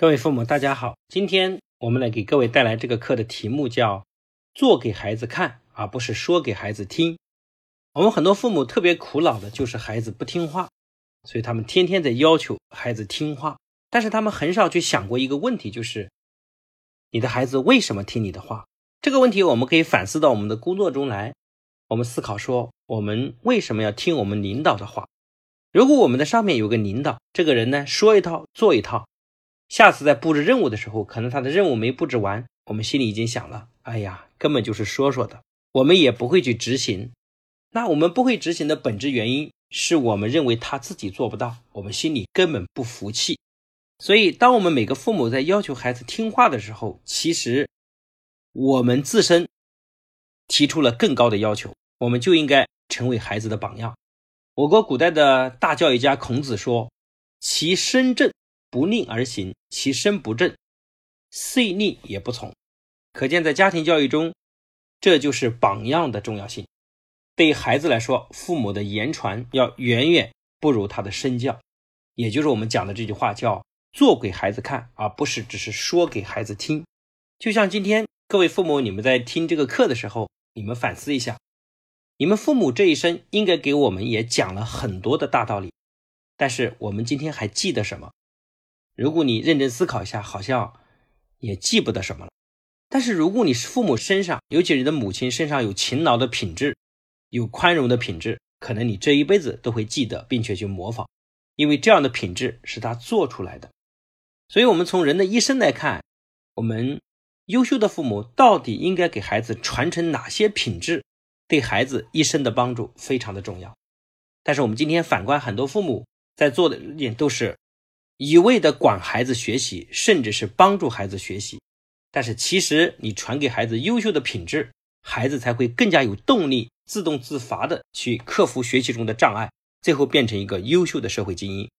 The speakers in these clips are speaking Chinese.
各位父母，大家好。今天我们来给各位带来这个课的题目叫“做给孩子看，而不是说给孩子听”。我们很多父母特别苦恼的就是孩子不听话，所以他们天天在要求孩子听话，但是他们很少去想过一个问题，就是你的孩子为什么听你的话？这个问题我们可以反思到我们的工作中来。我们思考说，我们为什么要听我们领导的话？如果我们的上面有个领导，这个人呢说一套做一套。下次在布置任务的时候，可能他的任务没布置完，我们心里已经想了：哎呀，根本就是说说的，我们也不会去执行。那我们不会执行的本质原因，是我们认为他自己做不到，我们心里根本不服气。所以，当我们每个父母在要求孩子听话的时候，其实我们自身提出了更高的要求，我们就应该成为孩子的榜样。我国古代的大教育家孔子说：“其身正。”不令而行，其身不正，遂令也不从。可见，在家庭教育中，这就是榜样的重要性。对于孩子来说，父母的言传要远远不如他的身教。也就是我们讲的这句话，叫做给孩子看，而不是只是说给孩子听。就像今天各位父母，你们在听这个课的时候，你们反思一下，你们父母这一生应该给我们也讲了很多的大道理，但是我们今天还记得什么？如果你认真思考一下，好像也记不得什么了。但是如果你是父母身上，尤其你的母亲身上有勤劳的品质，有宽容的品质，可能你这一辈子都会记得，并且去模仿，因为这样的品质是他做出来的。所以，我们从人的一生来看，我们优秀的父母到底应该给孩子传承哪些品质，对孩子一生的帮助非常的重要。但是我们今天反观很多父母在做的也都是。一味的管孩子学习，甚至是帮助孩子学习，但是其实你传给孩子优秀的品质，孩子才会更加有动力，自动自发的去克服学习中的障碍，最后变成一个优秀的社会精英。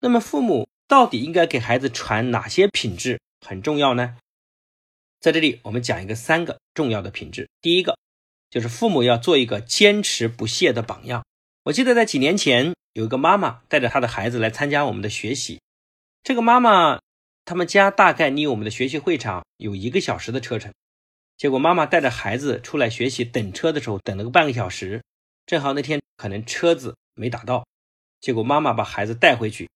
那么父母到底应该给孩子传哪些品质很重要呢？在这里我们讲一个三个重要的品质。第一个就是父母要做一个坚持不懈的榜样。我记得在几年前，有一个妈妈带着她的孩子来参加我们的学习。这个妈妈，他们家大概离我们的学习会场有一个小时的车程。结果妈妈带着孩子出来学习，等车的时候等了个半个小时，正好那天可能车子没打到。结果妈妈把孩子带回去，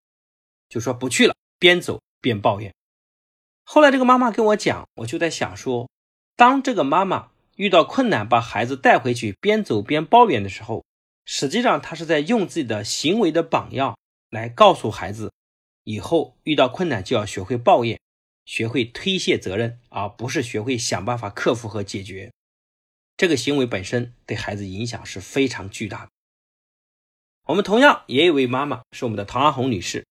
就说不去了，边走边抱怨。后来这个妈妈跟我讲，我就在想说，当这个妈妈遇到困难把孩子带回去边走边抱怨的时候，实际上她是在用自己的行为的榜样来告诉孩子。以后遇到困难就要学会抱怨，学会推卸责任，而不是学会想办法克服和解决。这个行为本身对孩子影响是非常巨大的。我们同样也有位妈妈是我们的唐阿红女士，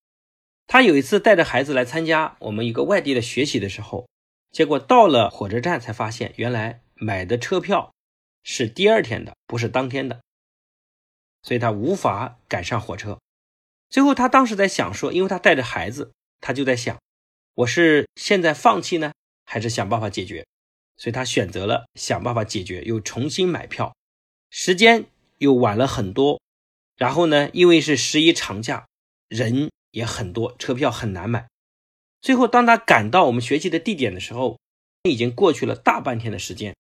她有一次带着孩子来参加我们一个外地的学习的时候，结果到了火车站才发现，原来买的车票是第二天的，不是当天的，所以她无法赶上火车。最后，他当时在想说，因为他带着孩子，他就在想，我是现在放弃呢，还是想办法解决？所以他选择了想办法解决，又重新买票，时间又晚了很多。然后呢，因为是十一长假，人也很多，车票很难买。最后，当他赶到我们学习的地点的时候，已经过去了大半天的时间。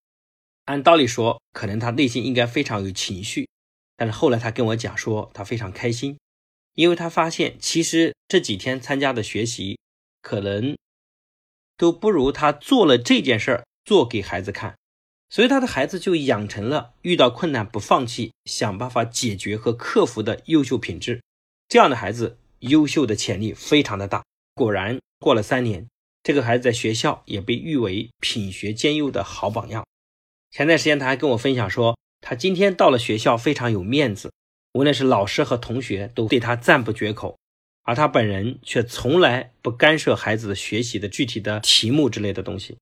按道理说，可能他内心应该非常有情绪，但是后来他跟我讲说，他非常开心。因为他发现，其实这几天参加的学习，可能都不如他做了这件事儿做给孩子看，所以他的孩子就养成了遇到困难不放弃、想办法解决和克服的优秀品质。这样的孩子，优秀的潜力非常的大。果然，过了三年，这个孩子在学校也被誉为品学兼优的好榜样。前段时间他还跟我分享说，他今天到了学校非常有面子。无论是老师和同学都对他赞不绝口，而他本人却从来不干涉孩子的学习的具体的题目之类的东西。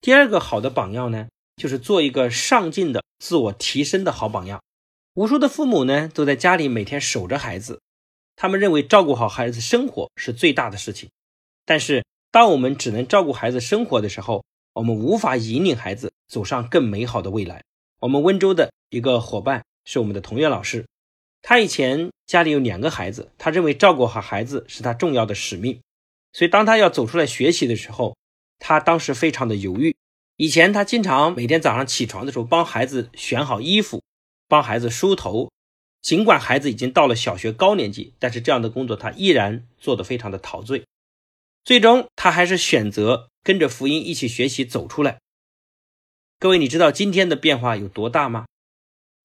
第二个好的榜样呢，就是做一个上进的、自我提升的好榜样。无数的父母呢，都在家里每天守着孩子，他们认为照顾好孩子生活是最大的事情。但是，当我们只能照顾孩子生活的时候，我们无法引领孩子走上更美好的未来。我们温州的一个伙伴是我们的同学老师。他以前家里有两个孩子，他认为照顾好孩子是他重要的使命。所以当他要走出来学习的时候，他当时非常的犹豫。以前他经常每天早上起床的时候帮孩子选好衣服，帮孩子梳头。尽管孩子已经到了小学高年级，但是这样的工作他依然做得非常的陶醉。最终，他还是选择跟着福音一起学习走出来。各位，你知道今天的变化有多大吗？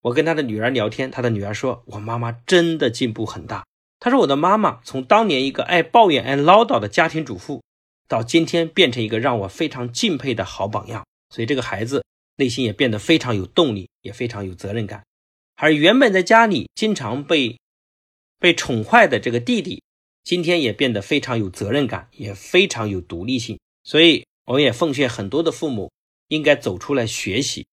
我跟他的女儿聊天，他的女儿说：“我妈妈真的进步很大。”他说：“我的妈妈从当年一个爱抱怨、爱唠叨的家庭主妇，到今天变成一个让我非常敬佩的好榜样。”所以这个孩子内心也变得非常有动力，也非常有责任感。而原本在家里经常被被宠坏的这个弟弟，今天也变得非常有责任感，也非常有独立性。所以，我也奉劝很多的父母应该走出来学习，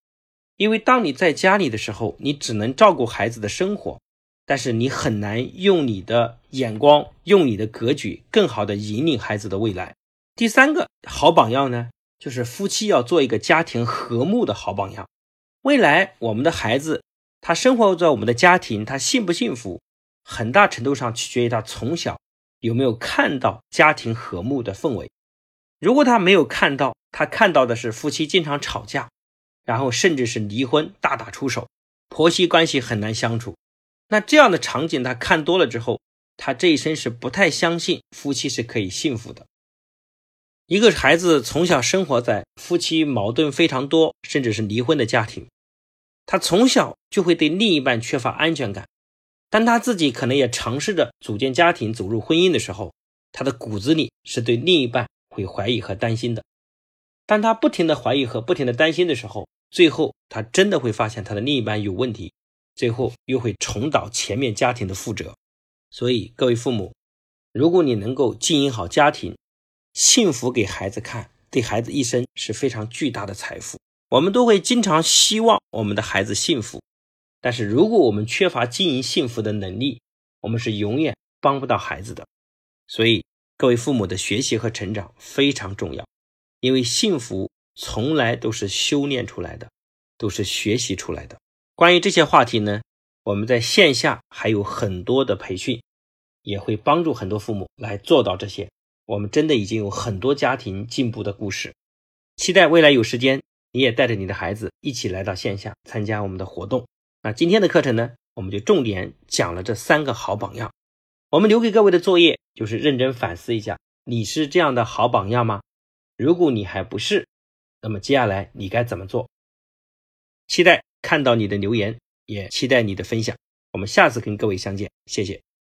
因为当你在家里的时候，你只能照顾孩子的生活。但是你很难用你的眼光，用你的格局，更好的引领孩子的未来。第三个好榜样呢，就是夫妻要做一个家庭和睦的好榜样。未来我们的孩子，他生活在我们的家庭，他幸不幸福，很大程度上取决于他从小有没有看到家庭和睦的氛围。如果他没有看到，他看到的是夫妻经常吵架，然后甚至是离婚、大打出手，婆媳关系很难相处。那这样的场景，他看多了之后，他这一生是不太相信夫妻是可以幸福的。一个孩子从小生活在夫妻矛盾非常多，甚至是离婚的家庭，他从小就会对另一半缺乏安全感。当他自己可能也尝试着组建家庭、走入婚姻的时候，他的骨子里是对另一半会怀疑和担心的。当他不停的怀疑和不停的担心的时候，最后他真的会发现他的另一半有问题。最后又会重蹈前面家庭的覆辙，所以各位父母，如果你能够经营好家庭，幸福给孩子看，对孩子一生是非常巨大的财富。我们都会经常希望我们的孩子幸福，但是如果我们缺乏经营幸福的能力，我们是永远帮不到孩子的。所以各位父母的学习和成长非常重要，因为幸福从来都是修炼出来的，都是学习出来的。关于这些话题呢，我们在线下还有很多的培训，也会帮助很多父母来做到这些。我们真的已经有很多家庭进步的故事，期待未来有时间你也带着你的孩子一起来到线下参加我们的活动。那今天的课程呢，我们就重点讲了这三个好榜样。我们留给各位的作业就是认真反思一下，你是这样的好榜样吗？如果你还不是，那么接下来你该怎么做？期待。看到你的留言，也期待你的分享。我们下次跟各位相见，谢谢。